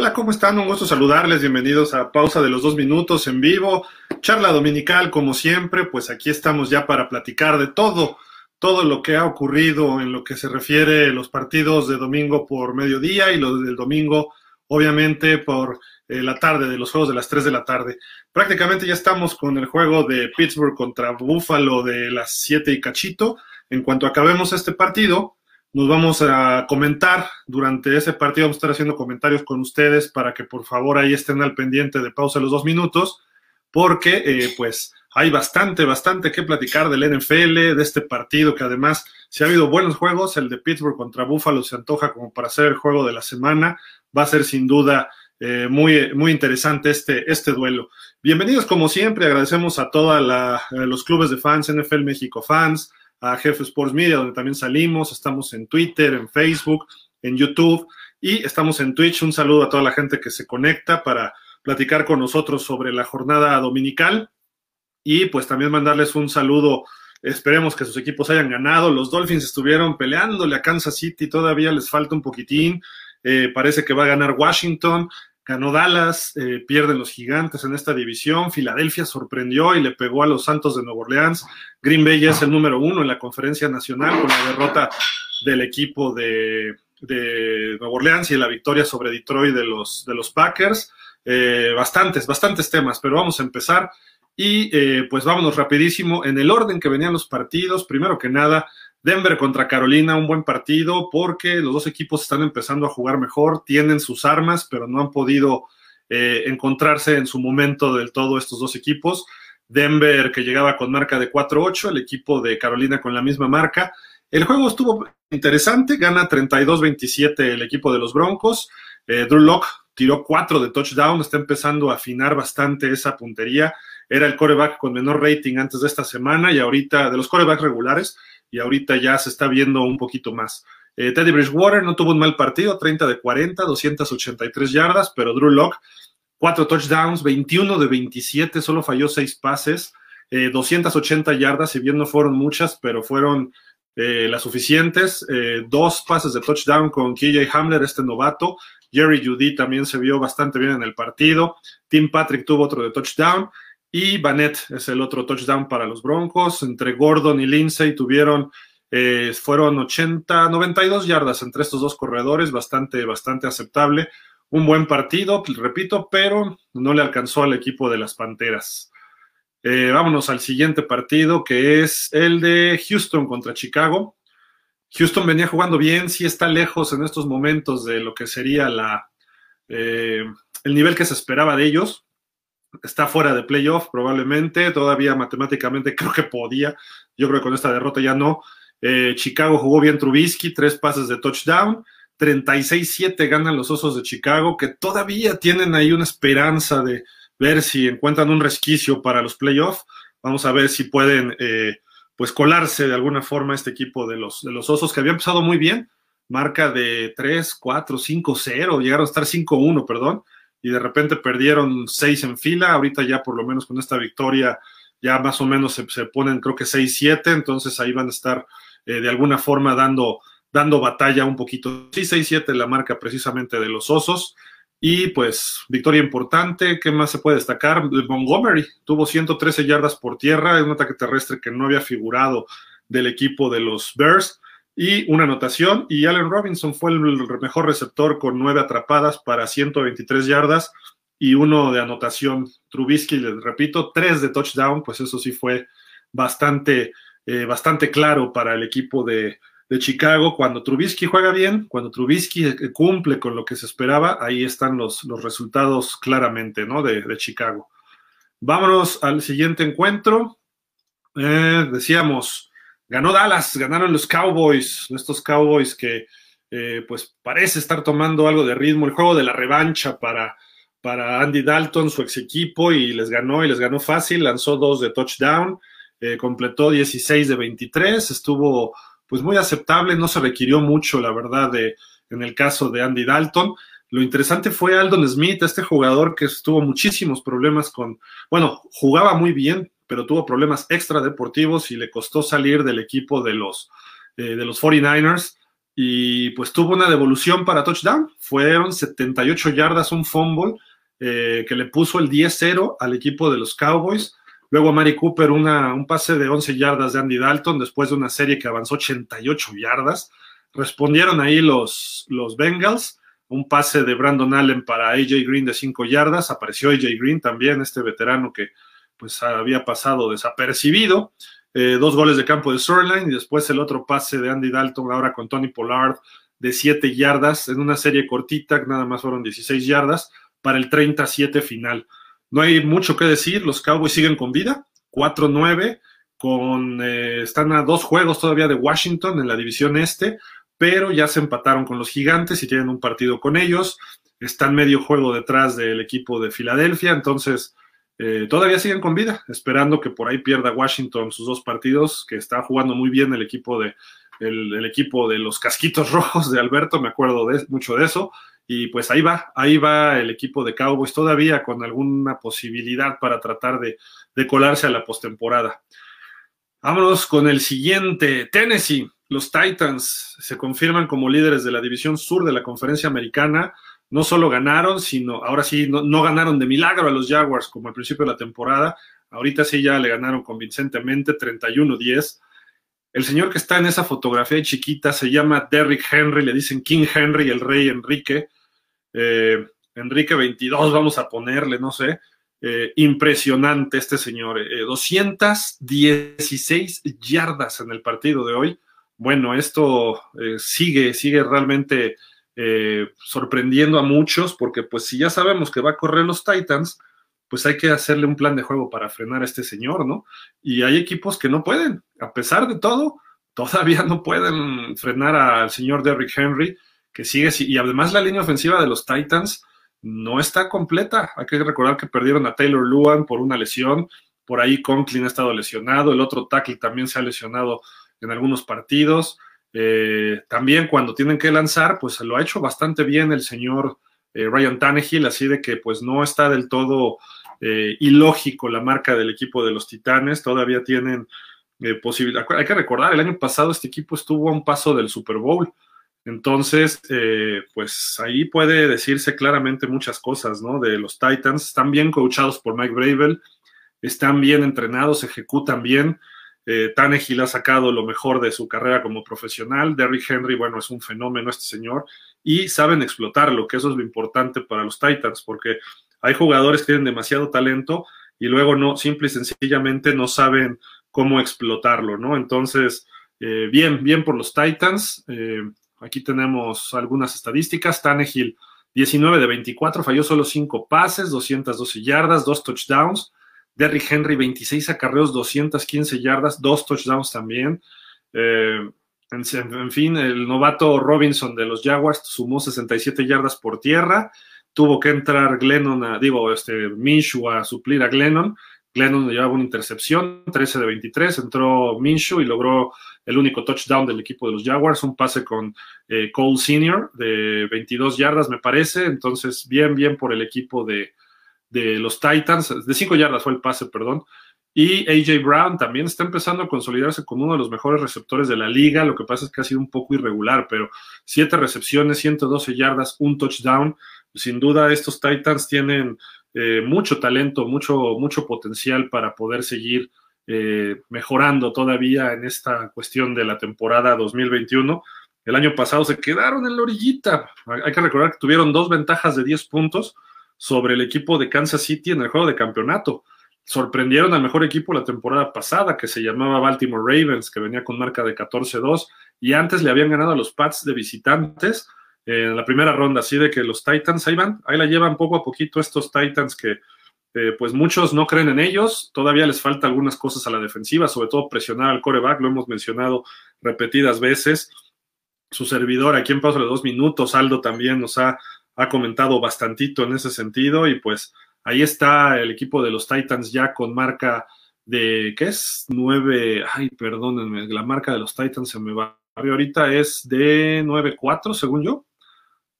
Hola, ¿cómo están? Un gusto saludarles. Bienvenidos a Pausa de los Dos Minutos en vivo. Charla dominical, como siempre, pues aquí estamos ya para platicar de todo, todo lo que ha ocurrido en lo que se refiere a los partidos de domingo por mediodía y los del domingo, obviamente, por eh, la tarde, de los juegos de las 3 de la tarde. Prácticamente ya estamos con el juego de Pittsburgh contra Buffalo de las 7 y cachito. En cuanto acabemos este partido, nos vamos a comentar durante ese partido, vamos a estar haciendo comentarios con ustedes para que por favor ahí estén al pendiente de pausa los dos minutos, porque eh, pues hay bastante, bastante que platicar del NFL, de este partido que además, si ha habido buenos juegos, el de Pittsburgh contra Buffalo se antoja como para ser el juego de la semana, va a ser sin duda eh, muy, muy interesante este, este duelo. Bienvenidos como siempre, agradecemos a todos los clubes de fans, NFL México Fans, a Jefe Sports Media, donde también salimos. Estamos en Twitter, en Facebook, en YouTube y estamos en Twitch. Un saludo a toda la gente que se conecta para platicar con nosotros sobre la jornada dominical y pues también mandarles un saludo. Esperemos que sus equipos hayan ganado. Los Dolphins estuvieron peleándole a Kansas City, todavía les falta un poquitín. Eh, parece que va a ganar Washington. Ganó Dallas, eh, pierden los gigantes en esta división. Filadelfia sorprendió y le pegó a los Santos de Nueva Orleans. Green Bay ya es el número uno en la conferencia nacional con la derrota del equipo de, Nueva Orleans y la victoria sobre Detroit de los, de los Packers. Eh, bastantes, bastantes temas, pero vamos a empezar. Y eh, pues vámonos rapidísimo en el orden que venían los partidos. Primero que nada, Denver contra Carolina, un buen partido porque los dos equipos están empezando a jugar mejor, tienen sus armas, pero no han podido eh, encontrarse en su momento del todo estos dos equipos. Denver que llegaba con marca de 4-8, el equipo de Carolina con la misma marca. El juego estuvo interesante, gana 32-27 el equipo de los Broncos. Eh, Drew Locke tiró 4 de touchdown, está empezando a afinar bastante esa puntería. Era el coreback con menor rating antes de esta semana y ahorita, de los corebacks regulares, y ahorita ya se está viendo un poquito más. Eh, Teddy Bridgewater no tuvo un mal partido, 30 de 40, 283 yardas, pero Drew Locke, 4 touchdowns, 21 de 27, solo falló 6 pases, 280 eh, yardas, si bien no fueron muchas, pero fueron eh, las suficientes. dos pases de touchdown con KJ Hamler, este novato. Jerry Judy también se vio bastante bien en el partido. Tim Patrick tuvo otro de touchdown. Y Banet es el otro touchdown para los Broncos. Entre Gordon y Lindsay tuvieron, eh, fueron 80, 92 yardas entre estos dos corredores, bastante, bastante aceptable. Un buen partido, repito, pero no le alcanzó al equipo de las Panteras. Eh, vámonos al siguiente partido, que es el de Houston contra Chicago. Houston venía jugando bien, sí está lejos en estos momentos de lo que sería la, eh, el nivel que se esperaba de ellos está fuera de playoff probablemente, todavía matemáticamente creo que podía, yo creo que con esta derrota ya no. Eh, Chicago jugó bien Trubisky, tres pases de touchdown, 36-7 ganan los Osos de Chicago, que todavía tienen ahí una esperanza de ver si encuentran un resquicio para los playoffs. Vamos a ver si pueden eh, pues colarse de alguna forma este equipo de los, de los Osos, que había empezado muy bien, marca de 3, 4, 5, 0, llegaron a estar 5-1, perdón, y de repente perdieron seis en fila, ahorita ya por lo menos con esta victoria ya más o menos se, ponen creo que 6-7, entonces ahí van a estar eh, de alguna forma dando, dando batalla un poquito. Sí, 6-7 la marca precisamente de los Osos. Y pues victoria importante, ¿qué más se puede destacar? Montgomery tuvo 113 yardas por tierra, un ataque terrestre que no había figurado del equipo de los Bears y una anotación. Y Allen Robinson fue el mejor receptor con nueve atrapadas para 123 yardas y uno de anotación. Trubisky, les repito, tres de touchdown, pues eso sí fue bastante, eh, bastante claro para el equipo de, Chicago. Cuando Trubisky juega bien, cuando Trubisky eh, cumple con lo que se esperaba, ahí están los, los resultados claramente, ¿no? De, Chicago. Vámonos al siguiente encuentro. Eh, decíamos, ganó Dallas, ganaron los Cowboys, estos Cowboys que eh, pues parece estar tomando algo de ritmo, el juego de la revancha para, para Andy Dalton, su ex equipo, y les ganó, y les ganó fácil, lanzó dos de touchdown, eh, completó 16 de 23, estuvo pues muy aceptable, no se requirió mucho, la verdad, de, en el caso de Andy Dalton. Lo interesante fue Aldon Smith, este jugador que tuvo muchísimos problemas con, bueno, jugaba muy bien, pero tuvo problemas extra deportivos y le costó salir del equipo de los, eh, de los 49ers. y pues tuvo una devolución para touchdown. Fueron 78 yardas, un fumble eh, que le puso el 10-0 al equipo de los Cowboys. Luego Mari Cooper una, un pase de 11 yardas de Andy Dalton después de una serie que avanzó 88 yardas. Respondieron ahí los, los Bengals. Un pase de Brandon Allen para AJ Green de 5 yardas. Apareció AJ Green también, este veterano que pues había pasado desapercibido. Eh, dos goles de campo de Surline y después el otro pase de Andy Dalton ahora con Tony Pollard de 7 yardas en una serie cortita, nada más fueron 16 yardas para el 37 final. No hay mucho que decir, los Cowboys siguen con vida, 4-9, con, eh, están a dos juegos todavía de Washington en la división este, pero ya se empataron con los gigantes y tienen un partido con ellos, están medio juego detrás del equipo de Filadelfia, entonces eh, todavía siguen con vida, esperando que por ahí pierda Washington sus dos partidos, que está jugando muy bien el equipo de, el, equipo de los casquitos rojos de Alberto, me acuerdo de, mucho de eso, y pues ahí va, ahí va el equipo de Cowboys todavía con alguna posibilidad para tratar de, de colarse a la postemporada. Vámonos con el siguiente, Tennessee. Los Titans se confirman como líderes de la división sur de la conferencia americana no solo ganaron, sino ahora sí, no, ganaron de milagro a los Jaguars como al principio de la temporada, ahorita sí ya le ganaron convincentemente 31-10. El señor que está en esa fotografía chiquita se llama Derrick Henry, le dicen King Henry, el rey Enrique. Eh, Enrique 22, vamos a ponerle, no sé. Eh, impresionante este señor. 216 eh, yardas en el partido de hoy. Bueno, esto sigue, sigue realmente eh, sorprendiendo a muchos, porque pues si ya sabemos que va a correr los Titans, pues hay que hacerle un plan de juego para frenar a este señor, ¿no? Y hay equipos que no pueden, a pesar de todo, todavía no pueden frenar al señor Derrick Henry, que sigue, y además la línea ofensiva de los Titans no está completa. Hay que recordar que perdieron a Taylor Luan por una lesión, por ahí Conklin ha estado lesionado, el otro tackle también se ha lesionado en algunos partidos. Eh, también cuando tienen que lanzar, pues lo ha hecho bastante bien el señor eh, Ryan Tannehill, así de que pues no está del todo eh, ilógico la marca del equipo de los Titanes, todavía tienen posibilidad. Hay que recordar, el año pasado este equipo estuvo a un paso del Super Bowl, entonces pues ahí puede decirse claramente muchas cosas, ¿no? De los Titans, están bien coachados por Mike Bravel, están bien entrenados, ejecutan bien. Eh, ha sacado lo mejor de su carrera como profesional. Derrick Henry, bueno, es un fenómeno este señor. Y saben explotarlo, que eso es lo importante para los Titans, porque hay jugadores que tienen demasiado talento y luego no, simple y sencillamente no saben cómo explotarlo, ¿no? Entonces, eh, bien, bien por los Titans. Eh, aquí tenemos algunas estadísticas. Tannehill, 19 de 24, falló solo 5 pases, 212 yardas, 2 touchdowns. Derrick Henry, 26 acarreos, 215 yardas, dos touchdowns también. Eh, en, fin, el novato Robinson de los Jaguars sumó 67 yardas por tierra. Tuvo que entrar Glennon, a, digo, este, Minshew a suplir a Glennon. Glennon llevaba una intercepción, 13 de 23. Entró Minshew y logró el único touchdown del equipo de los Jaguars, un pase con eh, Cole Senior de 22 yardas, me parece. Entonces, bien, bien por el equipo de, de los Titans, de 5 yardas fue el pase, perdón. Y AJ Brown también está empezando a consolidarse como uno de los mejores receptores de la liga. Lo que pasa es que ha sido un poco irregular, pero 7 recepciones, 112 yardas, un touchdown. Sin duda, estos Titans tienen eh, mucho talento, mucho, mucho potencial para poder seguir eh, mejorando todavía en esta cuestión de la temporada 2021. El año pasado se quedaron en la orillita. Hay que recordar que tuvieron dos ventajas de 10 puntos sobre el equipo de Kansas City en el juego de campeonato. Sorprendieron al mejor equipo la temporada pasada, que se llamaba Baltimore Ravens, que venía con marca de 14-2, y antes le habían ganado a los Pats de visitantes en la primera ronda, así de que los Titans ahí van, ahí la llevan poco a poquito estos Titans que eh, pues muchos no creen en ellos, todavía les falta algunas cosas a la defensiva, sobre todo presionar al coreback, lo hemos mencionado repetidas veces. Su servidor aquí en paso de dos minutos, Aldo también nos ha ha comentado bastantito en ese sentido y pues ahí está el equipo de los Titans ya con marca de, ¿qué es? 9, ay, perdónenme, la marca de los Titans se me va. Ahorita es de 9-4, según yo.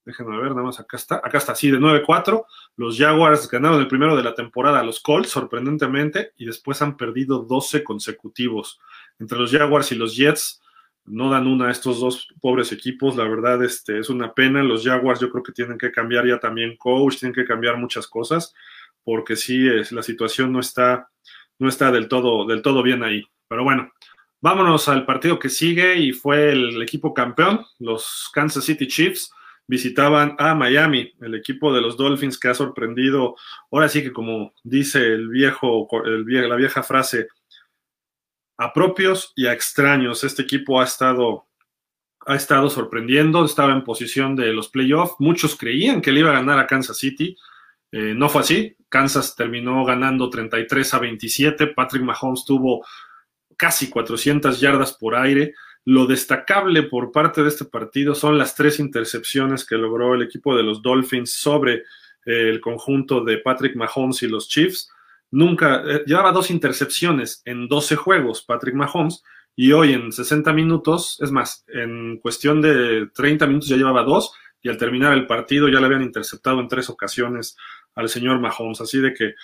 Déjenme ver, nada más acá está. Acá está, sí, de 9-4. Los Jaguars ganaron el primero de la temporada a los Colts, sorprendentemente, y después han perdido 12 consecutivos. Entre los Jaguars y los Jets, no dan una a estos dos pobres equipos. La verdad, este, es una pena. Los Jaguars yo creo que tienen que cambiar ya también coach, tienen que cambiar muchas cosas, porque sí, es, la situación no está, no está del, todo, del todo bien ahí. Pero bueno, vámonos al partido que sigue y fue el equipo campeón, los Kansas City Chiefs. Visitaban a Miami, el equipo de los Dolphins que ha sorprendido, ahora sí que como dice el viejo, el, la vieja frase, a propios y a extraños. Este equipo ha estado, ha estado sorprendiendo, estaba en posición de los playoffs. Muchos creían que le iba a ganar a Kansas City. Eh, no fue así. Kansas terminó ganando 33 a 27. Patrick Mahomes tuvo casi 400 yardas por aire. Lo destacable por parte de este partido son las tres intercepciones que logró el equipo de los Dolphins sobre eh, el conjunto de Patrick Mahomes y los Chiefs nunca, eh, llevaba dos intercepciones en 12 juegos, Patrick Mahomes, y hoy en 60 minutos, es más, en cuestión de 30 minutos ya llevaba dos, y al terminar el partido ya le habían interceptado en tres ocasiones al señor Mahomes. Así de que,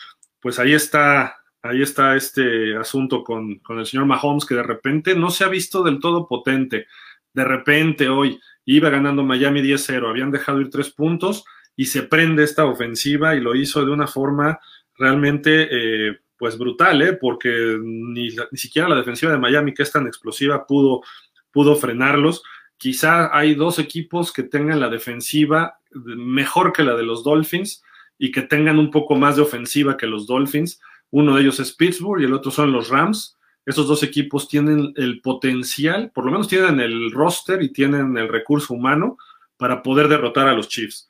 pues ahí está, ahí está este asunto con, con el señor Mahomes, que de repente no se ha visto del todo potente. De repente hoy iba ganando Miami 10-0, habían dejado ir tres puntos y se prende esta ofensiva y lo hizo de una forma realmente eh, pues brutal, ¿eh? porque ni, ni, siquiera la defensiva de Miami, que es tan explosiva, pudo, pudo frenarlos. Quizá hay dos equipos que tengan la defensiva mejor que la de los Dolphins y que tengan un poco más de ofensiva que los Dolphins. Uno de ellos es Pittsburgh y el otro son los Rams. Esos dos equipos tienen el potencial, por lo menos tienen el roster y tienen el recurso humano para poder derrotar a los Chiefs.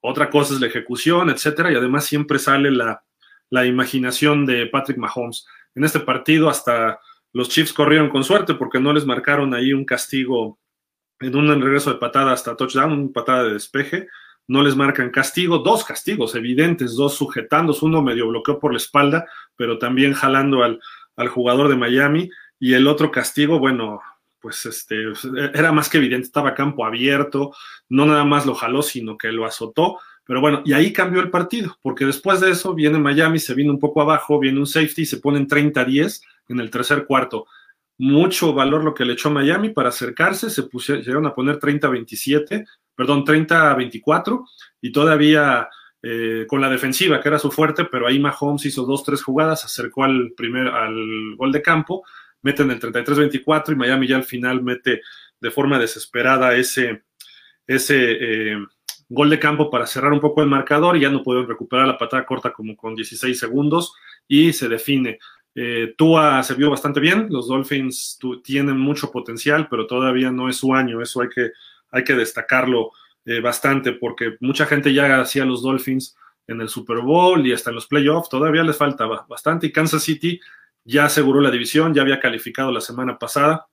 Otra cosa es la ejecución, etcétera, y además siempre sale la, la imaginación de Patrick Mahomes. En este partido hasta los Chiefs corrieron con suerte porque no les marcaron ahí un castigo en un regreso de patada hasta touchdown, una patada de despeje. No les marcan castigo, dos castigos evidentes, dos sujetándose, uno medio bloqueó por la espalda, pero también jalando al, al jugador de Miami. Y el otro castigo, bueno, pues este, era más que evidente, estaba campo abierto, no nada más lo jaló, sino que lo azotó. Pero bueno, y ahí cambió el partido, porque después de eso viene Miami, se vino un poco abajo, viene un safety, se ponen 30-10 en el tercer cuarto. Mucho valor lo que le echó Miami para acercarse, se pusieron, llegaron a poner 30-27, perdón, 30-24, y todavía eh, con la defensiva, que era su fuerte, pero ahí Mahomes hizo dos, tres jugadas, acercó al primer, al gol de campo, meten el 33-24 y Miami ya al final mete de forma desesperada ese, ese eh, gol de campo para cerrar un poco el marcador y ya no pudieron recuperar la patada corta como con 16 segundos y se define. Eh, Tua se vio bastante bien, los Dolphins tienen mucho potencial, pero todavía no es su año, eso hay que, hay que destacarlo eh, bastante porque mucha gente ya hacía los Dolphins en el Super Bowl y hasta en los playoffs, todavía les falta bastante y Kansas City ya aseguró la división, ya había calificado la semana pasada.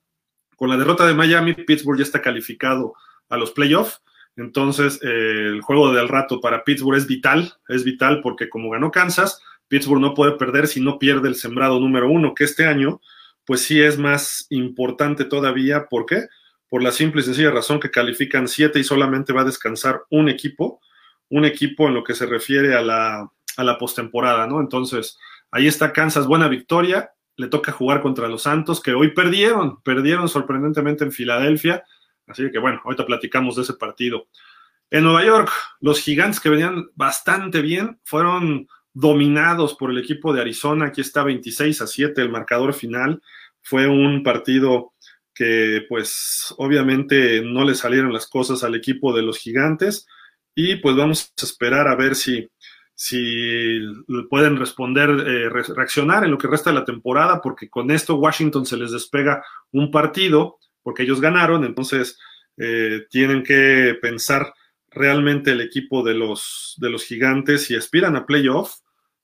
Con la derrota de Miami, Pittsburgh ya está calificado a los playoffs entonces, eh, el juego del rato para Pittsburgh es vital, es vital porque como ganó Kansas, Pittsburgh no puede perder si no pierde el sembrado número uno, que este año, pues sí es más importante todavía. ¿Por qué? Por la simple y sencilla razón que califican siete y solamente va a descansar un equipo, un equipo en lo que se refiere a la, a la postemporada, ¿no? Entonces, ahí está Kansas, buena victoria. Le toca jugar contra los Santos, que hoy perdieron, perdieron sorprendentemente en Filadelfia Así que bueno, ahorita platicamos de ese partido. En Nueva York, los gigantes que venían bastante bien fueron dominados por el equipo de Arizona. Aquí está 26 a 7 el marcador final. Fue un partido que pues obviamente no le salieron las cosas al equipo de los gigantes y pues vamos a esperar a ver si, si pueden responder, eh, reaccionar en lo que resta de la temporada, porque con esto Washington se les despega un partido porque ellos ganaron, entonces eh, tienen que pensar realmente el equipo de los, de los gigantes si aspiran a playoff,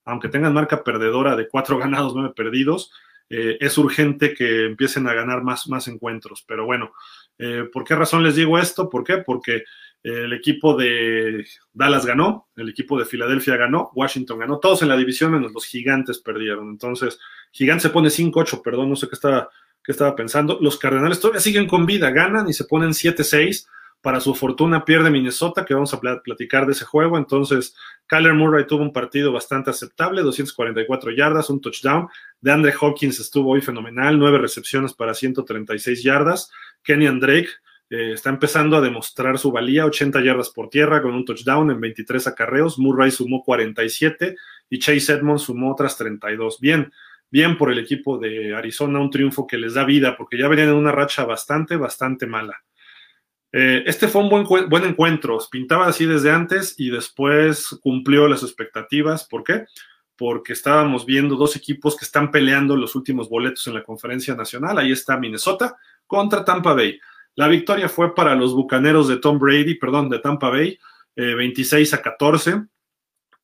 aunque tengan marca perdedora de cuatro ganados, nueve perdidos, eh, es urgente que empiecen a ganar más, más encuentros. Pero bueno, eh, ¿por qué razón les digo esto? ¿Por qué? Porque el equipo de Dallas ganó, el equipo de Filadelfia ganó, Washington ganó, todos en la división menos los gigantes perdieron. Entonces, Gigantes se pone 5-8, perdón, no sé qué estaba que estaba pensando. Los Cardenales todavía siguen con vida, ganan y se ponen 7-6. Para su fortuna pierde Minnesota, que vamos a platicar de ese juego. Entonces, Kyler Murray tuvo un partido bastante aceptable, 244 yardas, un touchdown. De Andre Hawkins estuvo hoy fenomenal, nueve recepciones para 136 yardas. Kenny Drake eh, está empezando a demostrar su valía, 80 yardas por tierra con un touchdown en 23 acarreos. Murray sumó 47 y Chase Edmonds sumó otras 32. Bien, bien por el equipo de Arizona, un triunfo que les da vida porque ya venían en una racha bastante, bastante mala. Eh, este fue un buen, buen encuentro, pintaba así desde antes y después cumplió las expectativas. ¿Por qué? Porque estábamos viendo dos equipos que están peleando los últimos boletos en la conferencia nacional. Ahí está Minnesota contra Tampa Bay. La victoria fue para los Bucaneros de Tom Brady, perdón, de Tampa Bay, 26 eh, a 14.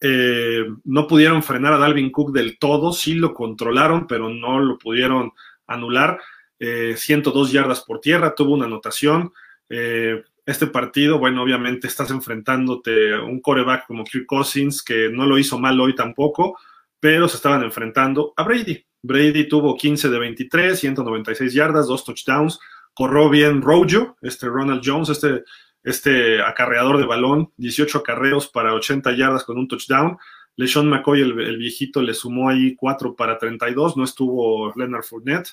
Eh, no pudieron frenar a Dalvin Cook del todo, sí lo controlaron, pero no lo pudieron anular. 102 yardas por tierra, tuvo una anotación. Eh, este partido, bueno, obviamente estás enfrentándote a un coreback como Kirk Cousins, que no lo hizo mal hoy tampoco, pero se estaban enfrentando a Brady. Brady tuvo 15 de 23, 196 yardas, dos touchdowns, corrió bien Rojo, este Ronald Jones, este, este acarreador de balón, 18 acarreos para 80 yardas con un touchdown. LeSean McCoy, el, viejito, le sumó ahí 4 para 32, no estuvo Leonard Fournette.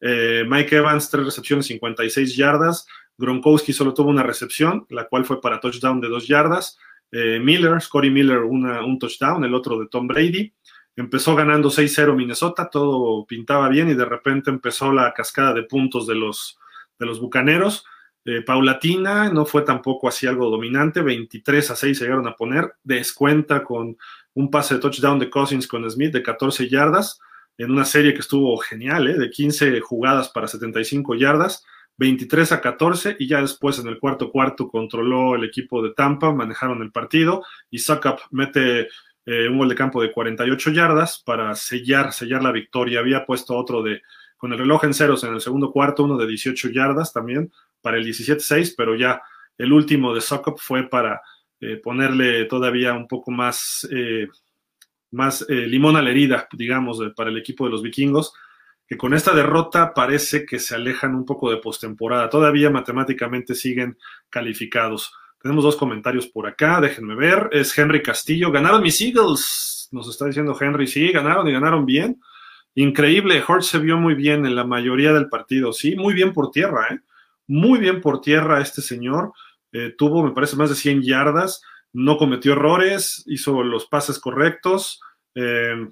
Eh, Mike Evans, 3 recepciones, 56 yardas. Gronkowski solo tuvo una recepción, la cual fue para touchdown de dos yardas. Eh, Miller, Scotty Miller, un touchdown, el otro de Tom Brady. Empezó ganando 6-0 Minnesota, todo pintaba bien y de repente empezó la cascada de puntos de los, de los Bucaneros. Eh, paulatina, no fue tampoco así algo dominante, 23 a 6 se llegaron a poner, descuenta con un pase de touchdown de Cousins con Smith de 14 yardas, en una serie que estuvo genial, ¿eh? de 15 jugadas para 75 yardas. 23 a 14 y ya después en el cuarto cuarto controló el equipo de Tampa, manejaron el partido y Suckup mete eh, un gol de campo de 48 yardas para sellar, sellar la victoria. Había puesto otro de con el reloj en ceros en el segundo cuarto, uno de 18 yardas también para el 17-6, pero ya el último de Suckup fue para eh, ponerle todavía un poco más, eh, más limón a la herida, digamos, para el equipo de los vikingos que con esta derrota parece que se alejan un poco de postemporada. Todavía matemáticamente siguen calificados. Tenemos dos comentarios por acá, déjenme ver. Es Henry Castillo. Ganaron mis Eagles. Nos está diciendo Henry, sí, ganaron y ganaron bien. Increíble, Hort se vio muy bien en la mayoría del partido, sí, muy bien por tierra, ¿eh? Muy bien por tierra este señor. Eh, tuvo, me parece, más de 100 yardas, no cometió errores, hizo los pases correctos. Eh,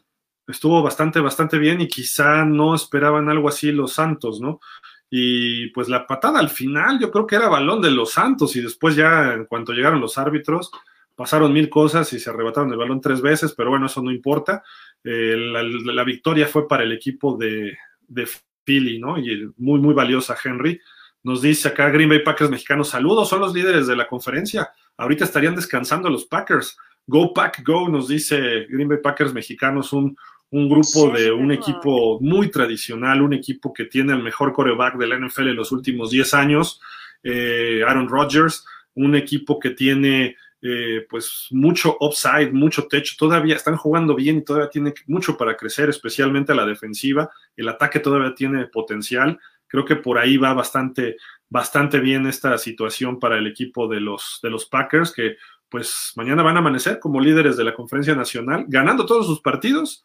estuvo bastante, bastante bien y quizá no esperaban algo así los Santos, ¿no? Y pues la patada al final yo creo que era balón de los Santos y después ya en cuanto llegaron los árbitros pasaron mil cosas y se arrebataron el balón tres veces, pero bueno, eso no importa. Eh, la, victoria fue para el equipo de, de Philly, ¿no? Y muy, muy valiosa Henry. Nos dice acá Green Bay Packers mexicanos, saludos, son los líderes de la conferencia. Ahorita estarían descansando los Packers. Go Pack Go, nos dice Green Bay Packers mexicanos, un, un grupo de un equipo muy tradicional, un equipo que tiene el mejor coreback de la NFL en los últimos 10 años, eh, Aaron Rodgers, un equipo que tiene eh, pues mucho upside, mucho techo, todavía están jugando bien y todavía tiene mucho para crecer, especialmente a la defensiva, el ataque todavía tiene potencial, creo que por ahí va bastante, bastante bien esta situación para el equipo de los, de los Packers, que pues mañana van a amanecer como líderes de la conferencia nacional, ganando todos sus partidos,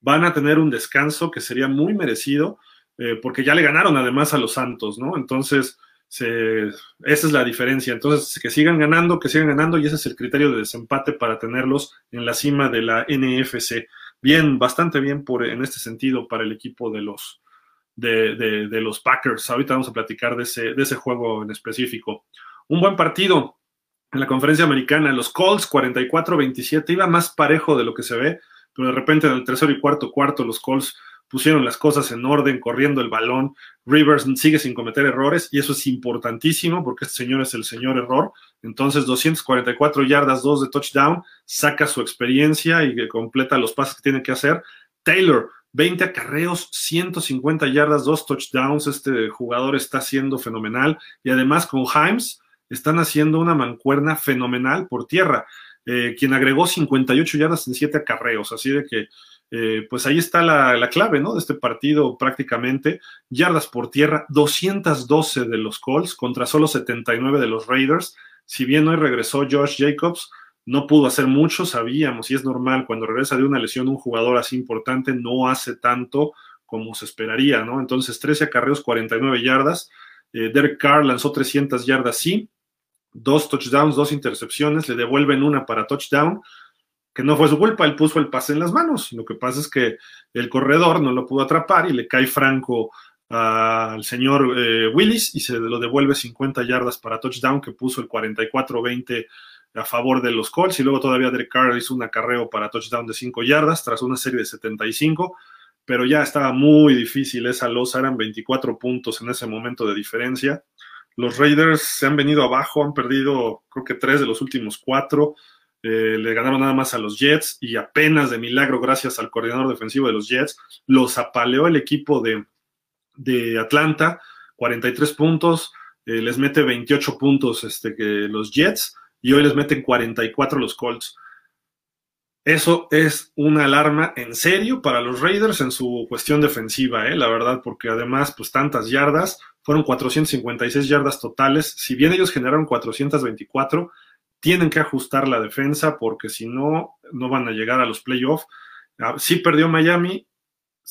van a tener un descanso que sería muy merecido, eh, porque ya le ganaron además a los Santos, ¿no? Entonces, esa es la diferencia. Entonces, que sigan ganando, que sigan ganando, y ese es el criterio de desempate para tenerlos en la cima de la NFC. Bien, bastante bien por, en este sentido para el equipo de los, de, de, los Packers. Ahorita vamos a platicar de ese, de ese juego en específico. Un buen partido en la conferencia americana. Los Colts 44-27, iba más parejo de lo que se ve pero de repente en el tercero y cuarto cuarto los Colts pusieron las cosas en orden, corriendo el balón. Rivers sigue sin cometer errores y eso es importantísimo porque este señor es el señor error. Entonces, 244 yardas, 2 de touchdown, saca su experiencia y completa los pases que tiene que hacer. Taylor, 20 acarreos, 150 yardas, 2 touchdowns. Este jugador está siendo fenomenal y además con Himes están haciendo una mancuerna fenomenal por tierra. Eh, quien agregó 58 yardas en 7 acarreos, así de que eh, pues ahí está la, clave, ¿no? De este partido prácticamente. Yardas por tierra, 212 de los Colts contra solo 79 de los Raiders. Si bien hoy regresó Josh Jacobs, no pudo hacer mucho, sabíamos, y es normal, cuando regresa de una lesión un jugador así importante no hace tanto como se esperaría, ¿no? Entonces, 13 acarreos, 49 yardas. Eh, Derek Carr lanzó 300 yardas, sí. Dos touchdowns, dos intercepciones, le devuelven una para touchdown, que no fue su culpa, él puso el pase en las manos. Lo que pasa es que el corredor no lo pudo atrapar y le cae franco al señor eh, Willis y se lo devuelve 50 yardas para touchdown, que puso el 44-20 a favor de los Colts. Y luego todavía Derek Carr hizo un acarreo para touchdown de 5 yardas tras una serie de 75 pero ya estaba muy difícil esa losa, eran 24 puntos en ese momento de diferencia. Los Raiders se han venido abajo, han perdido creo que tres de los últimos cuatro, eh, le ganaron nada más a los Jets y apenas de milagro, gracias al coordinador defensivo de los Jets, los apaleó el equipo de, de Atlanta, 43 puntos, eh, les mete 28 puntos este, que los Jets y hoy les meten 44 los Colts. Eso es una alarma en serio para los Raiders en su cuestión defensiva, ¿eh? la verdad, porque además, pues tantas yardas, fueron 456 yardas totales. Si bien ellos generaron 424, tienen que ajustar la defensa porque si no, no van a llegar a los playoffs. Ah, sí perdió Miami,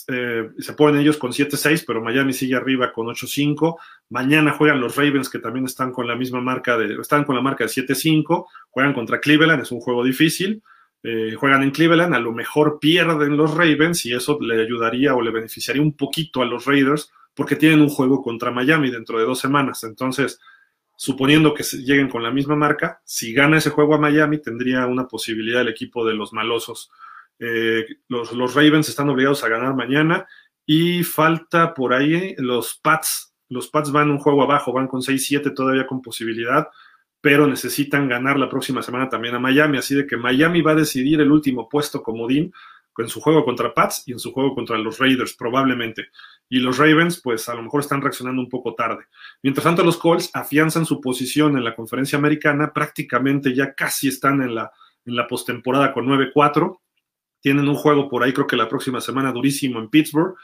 eh, se ponen ellos con 7-6, pero Miami sigue arriba con 8-5. Mañana juegan los Ravens, que también están con la misma marca de, están con la marca de 7-5, juegan contra Cleveland, es un juego difícil. Eh, juegan en Cleveland, a lo mejor pierden los Ravens y eso le ayudaría o le beneficiaría un poquito a los Raiders porque tienen un juego contra Miami dentro de dos semanas. Entonces, suponiendo que lleguen con la misma marca, si gana ese juego a Miami, tendría una posibilidad el equipo de los malosos. Eh, los, los, Ravens están obligados a ganar mañana y falta por ahí los Pats. Los Pats van un juego abajo, van con 6-7 todavía con posibilidad pero necesitan ganar la próxima semana también a Miami, así de que Miami va a decidir el último puesto comodín en su juego contra Pats y en su juego contra los Raiders, probablemente. Y los Ravens, pues a lo mejor están reaccionando un poco tarde. Mientras tanto, los Colts afianzan su posición en la conferencia americana, prácticamente ya casi están en la, en la postemporada con 9-4. Tienen un juego por ahí, creo que la próxima semana durísimo en Pittsburgh,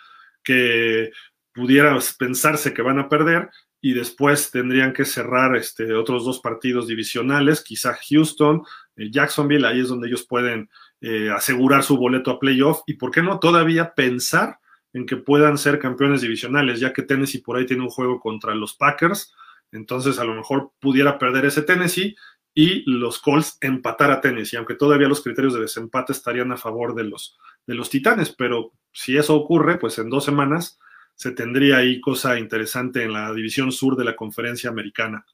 que pudiera pensarse que van a perder, y después tendrían que cerrar este, otros dos partidos divisionales, quizá Houston, eh, Jacksonville, ahí es donde ellos pueden eh, asegurar su boleto a playoff y, ¿por qué no todavía pensar en que puedan ser campeones divisionales, ya que Tennessee por ahí tiene un juego contra los Packers, entonces a lo mejor pudiera perder ese Tennessee y los Colts empatar a Tennessee, aunque todavía los criterios de desempate estarían a favor de los, de los Titanes, pero si eso ocurre, pues en dos semanas se tendría ahí cosa interesante en la división sur de la conferencia americana.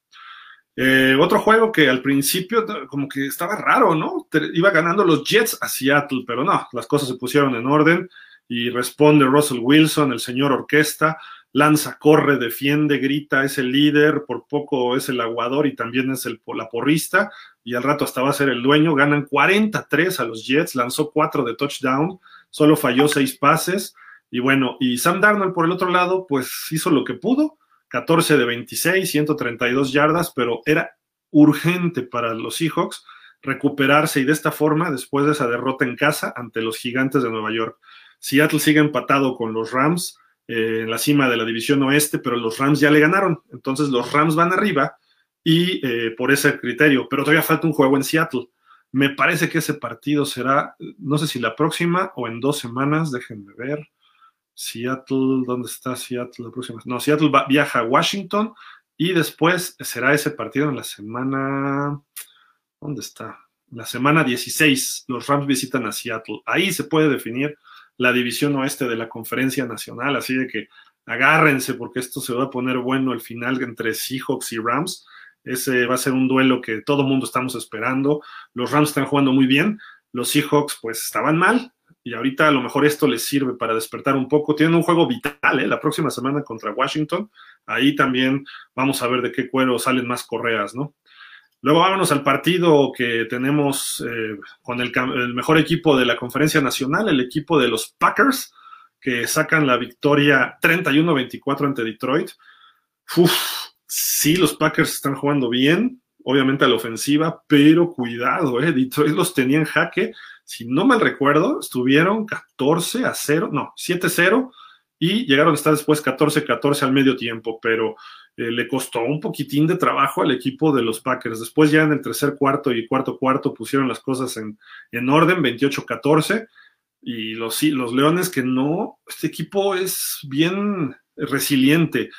Eh, otro juego que al principio como que estaba raro, ¿no? Iba ganando los Jets a Seattle, pero no, las cosas se pusieron en orden y responde Russell Wilson, el señor orquesta, lanza, corre, defiende, grita, es el líder, por poco es el aguador y también es el, la porrista y al rato hasta va a ser el dueño. Ganan 43 a los Jets, lanzó 4 de touchdown, solo falló 6 pases y bueno, y Sam Darnold por el otro lado, pues hizo lo que pudo, 14 de 26, 132 yardas, pero era urgente para los Seahawks recuperarse y de esta forma, después de esa derrota en casa ante los gigantes de Nueva York. Seattle sigue empatado con los Rams eh, en la cima de la división oeste, pero los Rams ya le ganaron. Entonces los Rams van arriba y eh, por ese criterio, pero todavía falta un juego en Seattle. Me parece que ese partido será, no sé si la próxima o en dos semanas, déjenme ver. Seattle, ¿dónde está Seattle la próxima? No, Seattle viaja a Washington y después será ese partido en la semana, ¿dónde está? La semana 16, los Rams visitan a Seattle. Ahí se puede definir la división oeste de la conferencia nacional, así de que agárrense porque esto se va a poner bueno al final entre Seahawks y Rams. Ese va a ser un duelo que todo mundo estamos esperando. Los Rams están jugando muy bien, los Seahawks pues estaban mal, y ahorita a lo mejor esto les sirve para despertar un poco. Tienen un juego vital ¿eh? la próxima semana contra Washington. Ahí también vamos a ver de qué cuero salen más correas, ¿no? Luego vámonos al partido que tenemos eh, con el, mejor equipo de la conferencia nacional, el equipo de los Packers, que sacan la victoria 31-24 ante Detroit. Uf, sí, los Packers están jugando bien. obviamente a la ofensiva, pero cuidado, eh, Detroit los tenía en jaque. Si no mal recuerdo, estuvieron 14 a 0, no, 7-0 y llegaron a estar después 14-14 al medio tiempo, pero eh, le costó un poquitín de trabajo al equipo de los Packers. Después ya en el tercer cuarto y cuarto cuarto pusieron las cosas en, en orden, 28-14, y los Leones que no, este equipo es bien resiliente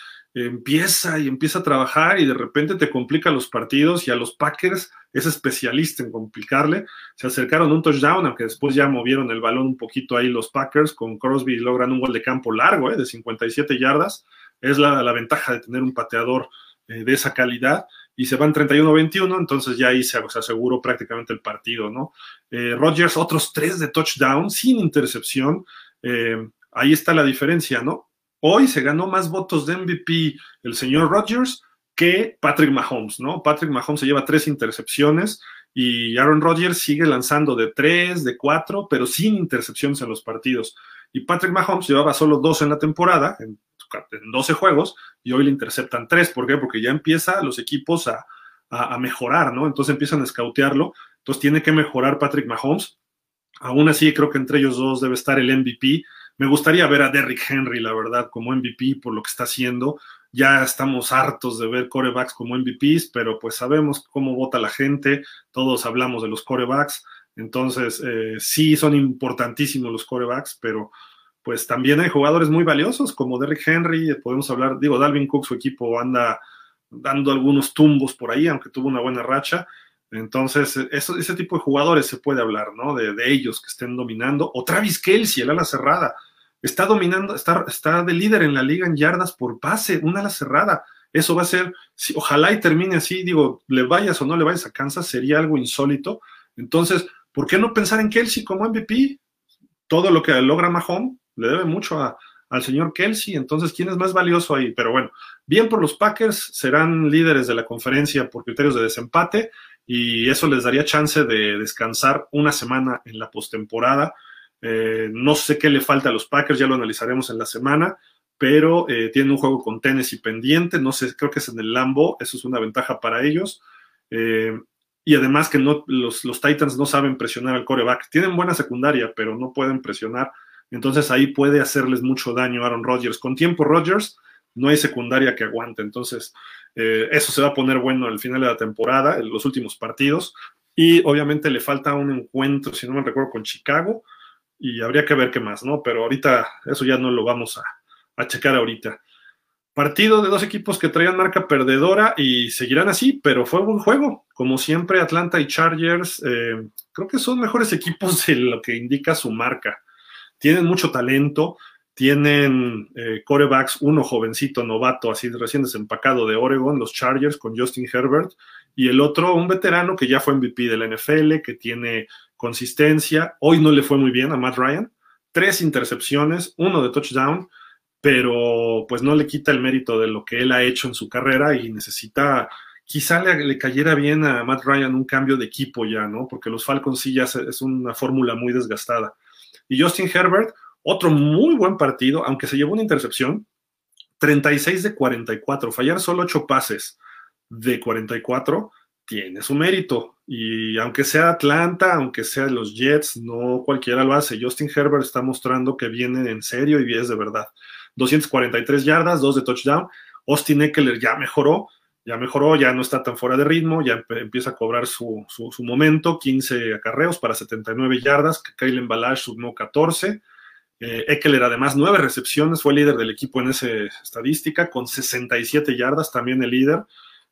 empieza y empieza a trabajar y de repente te complica los partidos y a los Packers es especialista en complicarle. Se acercaron un touchdown, aunque después ya movieron el balón un poquito ahí los Packers con Crosby logran un gol de campo largo eh, de 57 yardas. Es la, ventaja de tener un pateador eh, de esa calidad y se van 31-21, entonces ya ahí se, aseguró prácticamente el partido, ¿no? Eh, Rodgers, otros tres de touchdown sin intercepción. ahí está la diferencia, ¿no? Hoy se ganó más votos de MVP el señor Rodgers que Patrick Mahomes, ¿no? Patrick Mahomes se lleva tres intercepciones y Aaron Rodgers sigue lanzando de tres, de cuatro, pero sin intercepciones en los partidos. Y Patrick Mahomes llevaba solo dos en la temporada, en, 12 juegos, y hoy le interceptan tres. ¿Por qué? Porque ya empieza los equipos a, a mejorar, ¿no? Entonces empiezan a escautearlo. Entonces tiene que mejorar Patrick Mahomes. Aún así, creo que entre ellos dos debe estar el MVP me gustaría ver a Derrick Henry, la verdad, como MVP por lo que está haciendo. Ya estamos hartos de ver corebacks como MVPs, pero pues sabemos cómo vota la gente, todos hablamos de los corebacks, entonces eh, sí son importantísimos los corebacks, pero pues también hay jugadores muy valiosos como Derrick Henry, podemos hablar, digo, Dalvin Cook, su equipo anda dando algunos tumbos por ahí, aunque tuvo una buena racha. Entonces, eso, ese tipo de jugadores se puede hablar, ¿no? De, de, ellos que estén dominando. O Travis Kelsey, el ala cerrada está dominando, está, está de líder en la liga en yardas por pase, una ala cerrada. Eso va a ser, si, ojalá y termine así, digo, le vayas o no le vayas a Kansas, sería algo insólito. Entonces, ¿por qué no pensar en Kelsey como MVP? Todo lo que logra Mahomes le debe mucho al señor Kelsey, entonces, ¿quién es más valioso ahí? Pero bueno, bien por los Packers, serán líderes de la conferencia por criterios de desempate y eso les daría chance de descansar una semana en la postemporada eh, no sé qué le falta a los Packers, ya lo analizaremos en la semana, pero eh, tienen un juego con Tennessee pendiente, no sé, creo que es en el Lambo, eso es una ventaja para ellos. Eh, y además que no, los, los, Titans no saben presionar al coreback. Tienen buena secundaria, pero no pueden presionar. Entonces ahí puede hacerles mucho daño Aaron Rodgers. Con tiempo Rodgers no hay secundaria que aguante. Entonces eso se va a poner bueno al final de la temporada, en los últimos partidos. Y obviamente le falta un encuentro, si no me recuerdo, con Chicago y habría que ver qué más, ¿no? Pero ahorita eso ya no lo vamos a, a checar ahorita. Partido de dos equipos que traían marca perdedora y seguirán así, pero fue buen juego. Como siempre, Atlanta y Chargers eh, creo que son mejores equipos de lo que indica su marca. Tienen mucho talento, tienen eh, corebacks, uno jovencito, novato, así recién desempacado de Oregon, los Chargers con Justin Herbert, y el otro, un veterano que ya fue MVP de la NFL, que tiene consistencia. Hoy no le fue muy bien a Matt Ryan. Tres intercepciones, uno de touchdown, pero pues no le quita el mérito de lo que él ha hecho en su carrera y necesita, quizá le, cayera bien a Matt Ryan un cambio de equipo ya, ¿no? Porque los Falcons sí ya es una fórmula muy desgastada. Y Justin Herbert, otro muy buen partido, aunque se llevó una intercepción, 36 de 44, fallar solo 8 pases de 44 tiene su mérito. Y aunque sea Atlanta, aunque sea los Jets, no cualquiera lo hace. Justin Herbert está mostrando que viene en serio y es de verdad. 243 yardas, 2 de touchdown. Austin Eckler ya mejoró, ya mejoró, ya no está tan fuera de ritmo, ya empieza a cobrar su, momento. 15 acarreos para 79 yardas. Kalen Balash sumó 14. Eh, Eckler, además, 9 recepciones, fue líder del equipo en esa estadística, con 67 yardas, también el líder.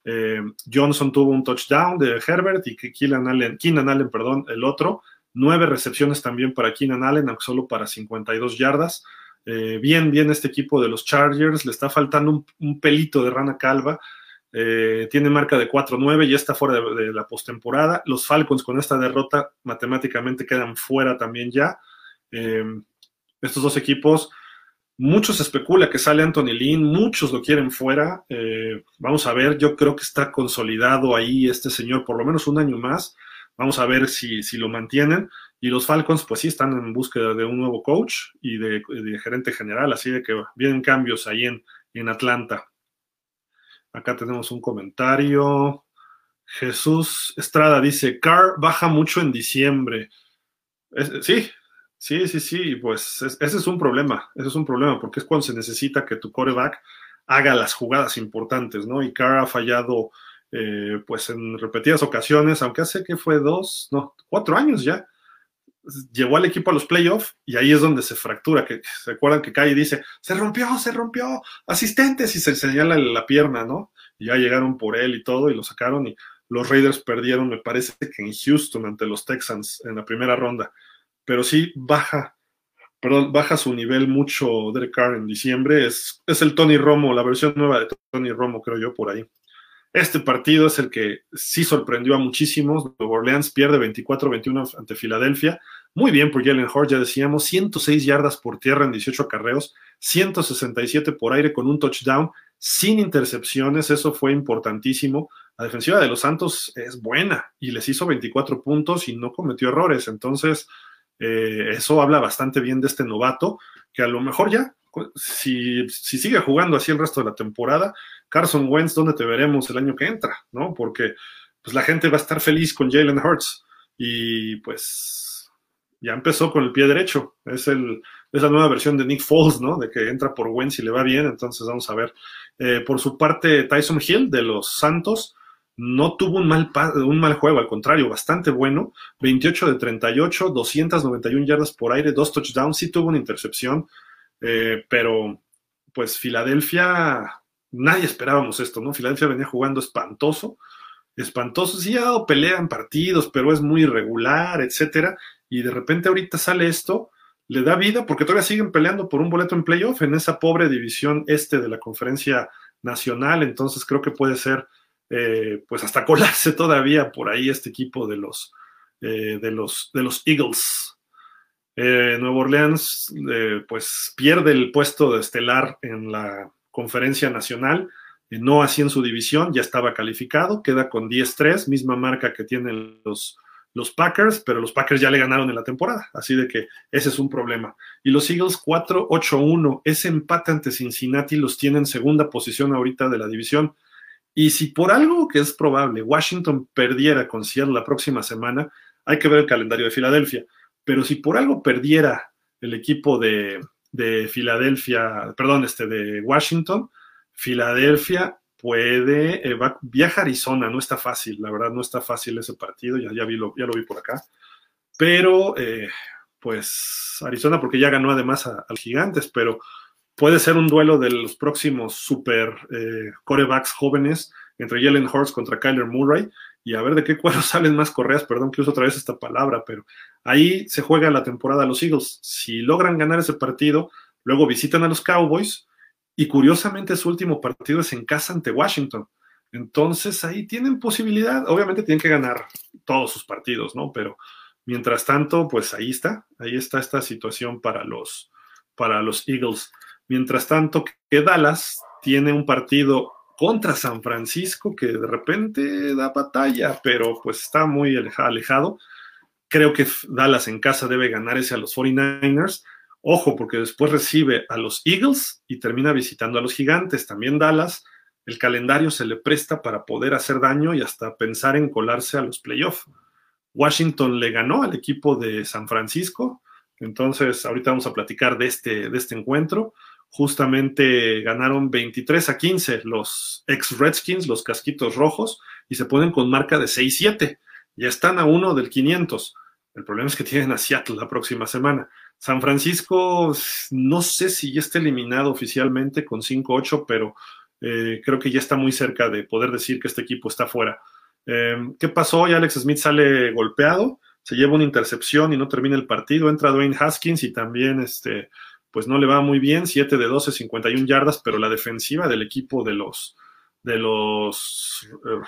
Eh, Johnson tuvo un touchdown de Herbert y Keenan Allen, Keenan Allen, perdón, el otro. Nueve recepciones también para Keenan Allen, aunque solo para 52 yardas. Eh, bien, bien este equipo de los Chargers. Le está faltando un, pelito de rana calva. Eh, tiene marca de 4-9, ya está fuera de la postemporada. Los Falcons con esta derrota matemáticamente quedan fuera también ya. Estos dos equipos Muchos especula que sale Anthony Lynn, muchos lo quieren fuera. Eh, vamos a ver, yo creo que está consolidado ahí este señor por lo menos un año más. Vamos a ver si, si lo mantienen. Y los Falcons, pues sí, están en búsqueda de un nuevo coach y de, gerente general, así de que vienen cambios ahí en, en Atlanta. Acá tenemos un comentario. Jesús Estrada dice, Carr baja mucho en diciembre. sí, sí, sí, sí, pues ese es un problema, ese es un problema, porque es cuando se necesita que tu coreback haga las jugadas importantes, ¿no? Y Carr ha fallado, eh, pues en repetidas ocasiones, aunque hace que fue dos, no, cuatro años ya, llevó al equipo a los playoffs y ahí es donde se fractura, que se acuerdan que cae y dice, se rompió, se rompió, asistentes y se señala la pierna, ¿no? Y ya llegaron por él y todo y lo sacaron y los Raiders perdieron, me parece que en Houston ante los Texans en la primera ronda, pero sí baja, perdón, baja su nivel mucho Derek Carr en diciembre, es, es el Tony Romo, la versión nueva de Tony Romo, creo yo, por ahí. Este partido es el que sí sorprendió a muchísimos. Nueva Orleans pierde 24-21 ante Filadelfia. Muy bien por Jalen Hort, ya decíamos, 106 yardas por tierra en 18 acarreos, 167 por aire con un touchdown, sin intercepciones, eso fue importantísimo. La defensiva de los Santos es buena y les hizo 24 puntos y no cometió errores. Entonces, eh, eso habla bastante bien de este novato, que a lo mejor ya, si, si sigue jugando así el resto de la temporada, Carson Wentz, ¿dónde te veremos el año que entra? ¿No? Porque pues la gente va a estar feliz con Jalen Hurts y pues ya empezó con el pie derecho. Es, el, es la nueva versión de Nick Foles, ¿no? De que entra por Wentz y le va bien, entonces vamos a ver. Eh, por su parte, Tyson Hill de los Santos no tuvo un mal, un mal juego, al contrario, bastante bueno. 28 de 38, 291 yardas por aire, dos touchdowns, sí tuvo una intercepción, eh, pero pues Filadelfia nadie esperábamos esto, ¿no? Filadelfia venía jugando espantoso, espantoso, sí ha dado pelea en partidos, pero es muy irregular, etcétera, y de repente ahorita sale esto, le da vida porque todavía siguen peleando por un boleto en playoff en esa pobre división este de la conferencia nacional, entonces creo que puede ser, eh, pues hasta colarse todavía por ahí este equipo de los, eh, de los, de los Eagles. Eh, Nuevo Orleans, pues pierde el puesto de estelar en la conferencia nacional, no así en su división, ya estaba calificado, queda con 10-3, misma marca que tienen los, los Packers, pero los Packers ya le ganaron en la temporada, así de que ese es un problema. Y los Eagles 4-8-1, ese empate ante Cincinnati los tiene en segunda posición ahorita de la división. Y si por algo que es probable Washington perdiera con Seattle la próxima semana, hay que ver el calendario de Filadelfia. Pero si por algo perdiera el equipo de, de Filadelfia, perdón, este de Washington, Filadelfia puede, eh, viaja a Arizona, no está fácil, la verdad no está fácil ese partido, ya, ya, vi lo, ya lo vi por acá, pero eh, pues Arizona porque ya ganó además a, los gigantes, pero puede ser un duelo de los próximos super eh, corebacks jóvenes entre Jalen Hurts contra Kyler Murray y a ver de qué cuadro salen más correas, perdón que uso otra vez esta palabra, pero ahí se juega la temporada los Eagles. Si logran ganar ese partido, luego visitan a los Cowboys y curiosamente su último partido es en casa ante Washington. Entonces ahí tienen posibilidad, obviamente tienen que ganar todos sus partidos, ¿no? Pero mientras tanto, pues ahí está, ahí está esta situación para los, para los Eagles. Mientras tanto, que Dallas tiene un partido contra San Francisco, que de repente da batalla, pero pues está muy alejado. Creo que Dallas en casa debe ganar ese a los 49ers. Ojo, porque después recibe a los Eagles y termina visitando a los Gigantes. También Dallas, el calendario se le presta para poder hacer daño y hasta pensar en colarse a los playoffs. Washington le ganó al equipo de San Francisco. Entonces, ahorita vamos a platicar de este, de este encuentro justamente ganaron 23 a 15 los ex Redskins, los casquitos rojos, y se ponen con marca de 6-7. Ya están a uno del 500. El problema es que tienen a Seattle la próxima semana. San Francisco, no sé si ya está eliminado oficialmente con 5-8, pero eh, creo que ya está muy cerca de poder decir que este equipo está fuera. Em, ¿Qué pasó hoy? Alex Smith sale golpeado, se lleva una intercepción y no termina el partido. Entra Dwayne Haskins y también este, pues no le va muy bien, 7 de 12, 51 yardas, pero la defensiva del equipo de los, de los eh,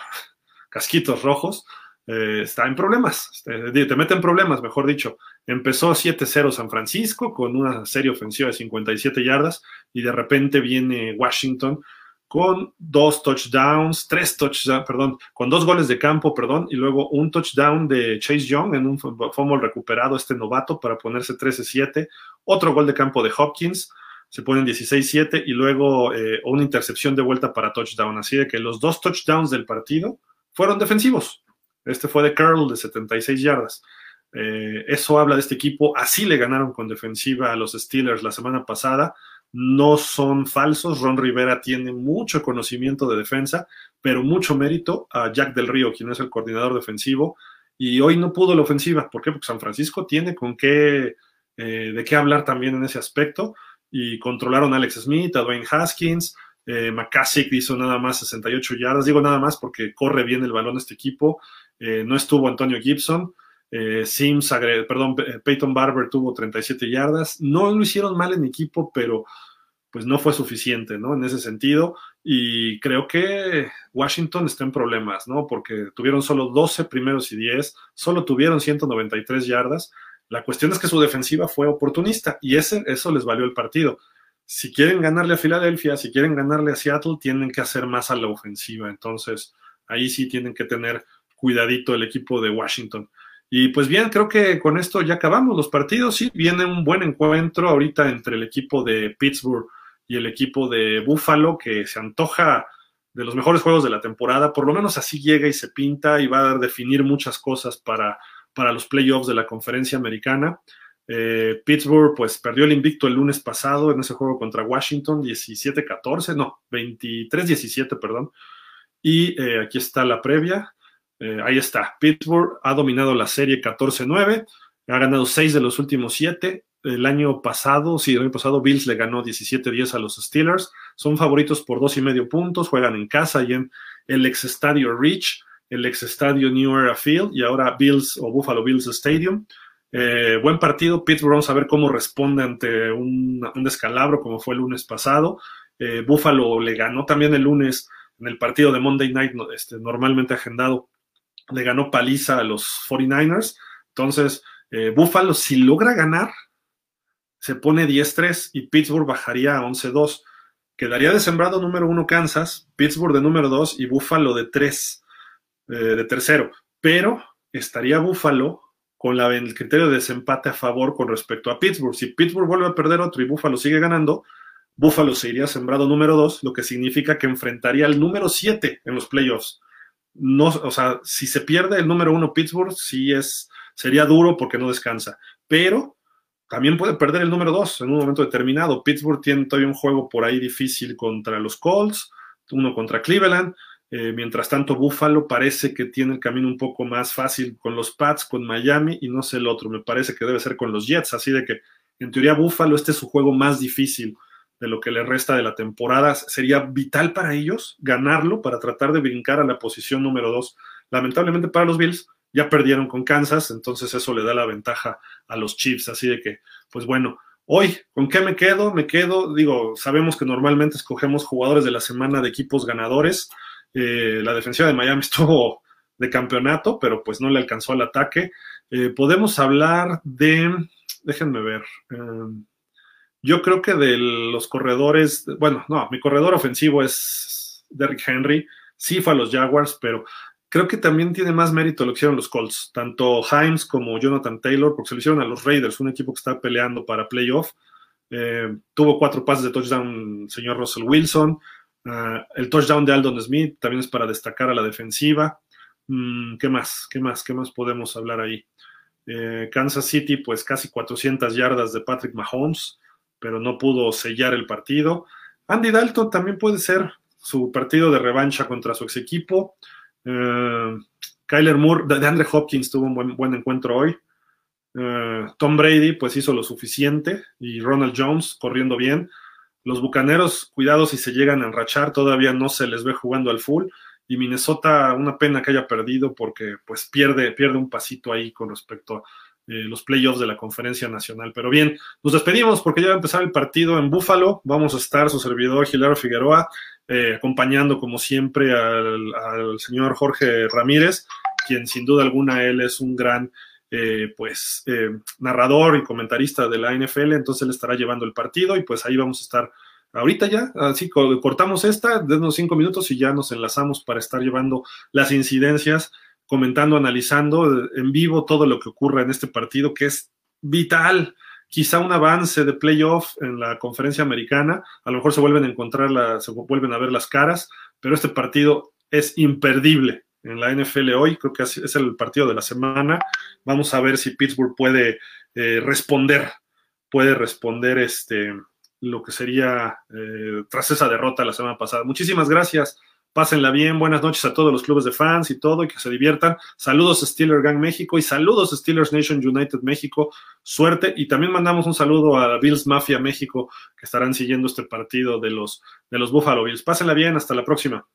casquitos rojos eh, está en problemas, te, te mete problemas, mejor dicho. Empezó 7-0 San Francisco con una serie ofensiva de 57 yardas y de repente viene Washington con dos touchdowns, tres touchdowns, perdón, con dos goles de campo, perdón, y luego un touchdown de Chase Young en un fumble recuperado este novato para ponerse 13-7, otro gol de campo de Hopkins, se ponen 16-7 y luego eh, una intercepción de vuelta para touchdown. Así de que los dos touchdowns del partido fueron defensivos. Este fue de Curl de 76 yardas. Eh, eso habla de este equipo. Así le ganaron con defensiva a los Steelers la semana pasada. No son falsos. Ron Rivera tiene mucho conocimiento de defensa, pero mucho mérito a Jack del Río, quien es el coordinador defensivo. Y hoy no pudo la ofensiva. ¿Por qué? Porque San Francisco tiene con qué, eh, de qué hablar también en ese aspecto. Y controlaron a Alex Smith, a Dwayne Haskins. Eh, McCassick hizo nada más 68 yardas. Digo nada más porque corre bien el balón este equipo. Eh, no estuvo Antonio Gibson. Eh, Sims, perdón, Peyton Barber tuvo 37 yardas. No lo hicieron mal en equipo, pero pues no fue suficiente, ¿no? En ese sentido. Y creo que Washington está en problemas, ¿no? Porque tuvieron solo 12 primeros y 10, solo tuvieron 193 yardas. La cuestión es que su defensiva fue oportunista y ese, eso les valió el partido. Si quieren ganarle a Filadelfia, si quieren ganarle a Seattle, tienen que hacer más a la ofensiva. Entonces, ahí sí tienen que tener cuidadito el equipo de Washington. Y pues bien, creo que con esto ya acabamos los partidos. Sí, viene un buen encuentro ahorita entre el equipo de Pittsburgh y el equipo de Buffalo, que se antoja de los mejores juegos de la temporada. Por lo menos así llega y se pinta y va a definir muchas cosas para, para los playoffs de la conferencia americana. Eh, Pittsburgh pues perdió el invicto el lunes pasado en ese juego contra Washington, 17-14, no, 23-17, perdón. Y eh, aquí está la previa. Eh, ahí está. Pittsburgh ha dominado la serie 14-9, ha ganado 6 de los últimos 7. El año pasado, sí, el año pasado Bills le ganó 17-10 a los Steelers. Son favoritos por dos y medio puntos, juegan en casa y en el ex estadio Rich, el ex estadio New Era Field y ahora Bills o Buffalo Bills Stadium. Eh, buen partido, Pittsburgh, vamos a ver cómo responde ante un, descalabro como fue el lunes pasado. Eh, Buffalo le ganó también el lunes en el partido de Monday Night, este, normalmente agendado le ganó paliza a los 49ers. Entonces, eh, Buffalo, si logra ganar, se pone 10-3 y Pittsburgh bajaría a 11-2. Quedaría de sembrado número uno Kansas, Pittsburgh de número 2 y Buffalo de 3, eh, de tercero. Pero estaría Buffalo con la, el criterio de desempate a favor con respecto a Pittsburgh. Si Pittsburgh vuelve a perder otro y Buffalo sigue ganando, Buffalo se iría sembrado número 2, lo que significa que enfrentaría al número 7 en los playoffs no, o sea, si se pierde el número uno Pittsburgh, sí es, sería duro porque no descansa, pero también puede perder el número dos en un momento determinado. Pittsburgh tiene todavía un juego por ahí difícil contra los Colts, uno contra Cleveland. Eh, mientras tanto, Buffalo parece que tiene el camino un poco más fácil con los Pats, con Miami y no sé el otro. Me parece que debe ser con los Jets. Así de que, en teoría, Buffalo, este es su juego más difícil de lo que le resta de la temporada. Sería vital para ellos ganarlo para tratar de brincar a la posición número dos. Lamentablemente para los Bills ya perdieron con Kansas, entonces eso le da la ventaja a los Chiefs. Así de que, pues bueno, hoy, ¿con qué me quedo? Me quedo, digo, sabemos que normalmente escogemos jugadores de la semana de equipos ganadores. Eh, la defensiva de Miami estuvo de campeonato, pero pues no le alcanzó al ataque. Eh, podemos hablar de, déjenme ver. Eh, yo creo que de los corredores, bueno, no, mi corredor ofensivo es Derrick Henry, sí fue a los Jaguars, pero creo que también tiene más mérito lo que hicieron los Colts, tanto Himes como Jonathan Taylor, porque se lo hicieron a los Raiders, un equipo que está peleando para playoff. Eh, tuvo cuatro pases de touchdown el señor Russell Wilson. Ah, el touchdown de Aldon Smith también es para destacar a la defensiva. Mm, ¿Qué más? ¿Qué más? ¿Qué más podemos hablar ahí? Eh, Kansas City, pues casi 400 yardas de Patrick Mahomes pero no pudo sellar el partido. Andy Dalton también puede ser su partido de revancha contra su ex equipo. Eh, Kyler Moore, de Andre Hopkins tuvo un buen, buen encuentro hoy. Eh, Tom Brady pues hizo lo suficiente y Ronald Jones corriendo bien. Los Bucaneros, cuidado si se llegan a enrachar, todavía no se les ve jugando al full. Y Minnesota, una pena que haya perdido porque pues pierde, pierde un pasito ahí con respecto a los playoffs de la conferencia nacional. Pero bien, nos despedimos porque ya va a empezar el partido en Búfalo. Vamos a estar su servidor Gilero Figueroa, eh, acompañando como siempre al, señor Jorge Ramírez, quien sin duda alguna él es un gran eh, pues narrador y comentarista de la NFL, entonces él estará llevando el partido y pues ahí vamos a estar ahorita ya, así cortamos esta, denos cinco minutos y ya nos enlazamos para estar llevando las incidencias comentando, analizando en vivo todo lo que ocurre en este partido, que es vital. Quizá un avance de playoff en la conferencia americana, a lo mejor se vuelven a encontrar, se vuelven a ver las caras, pero este partido es imperdible en la NFL hoy, creo que es el partido de la semana. Vamos a ver si Pittsburgh puede eh, responder, puede responder este, lo que sería eh, tras esa derrota la semana pasada. Muchísimas gracias. Pásenla bien, buenas noches a todos los clubes de fans y todo, y que se diviertan. Saludos Steelers Gang México y saludos Steelers Nation United México. Suerte. Y también mandamos un saludo a Bills Mafia México, que estarán siguiendo este partido de los, de los Buffalo Bills. Pásenla bien, hasta la próxima.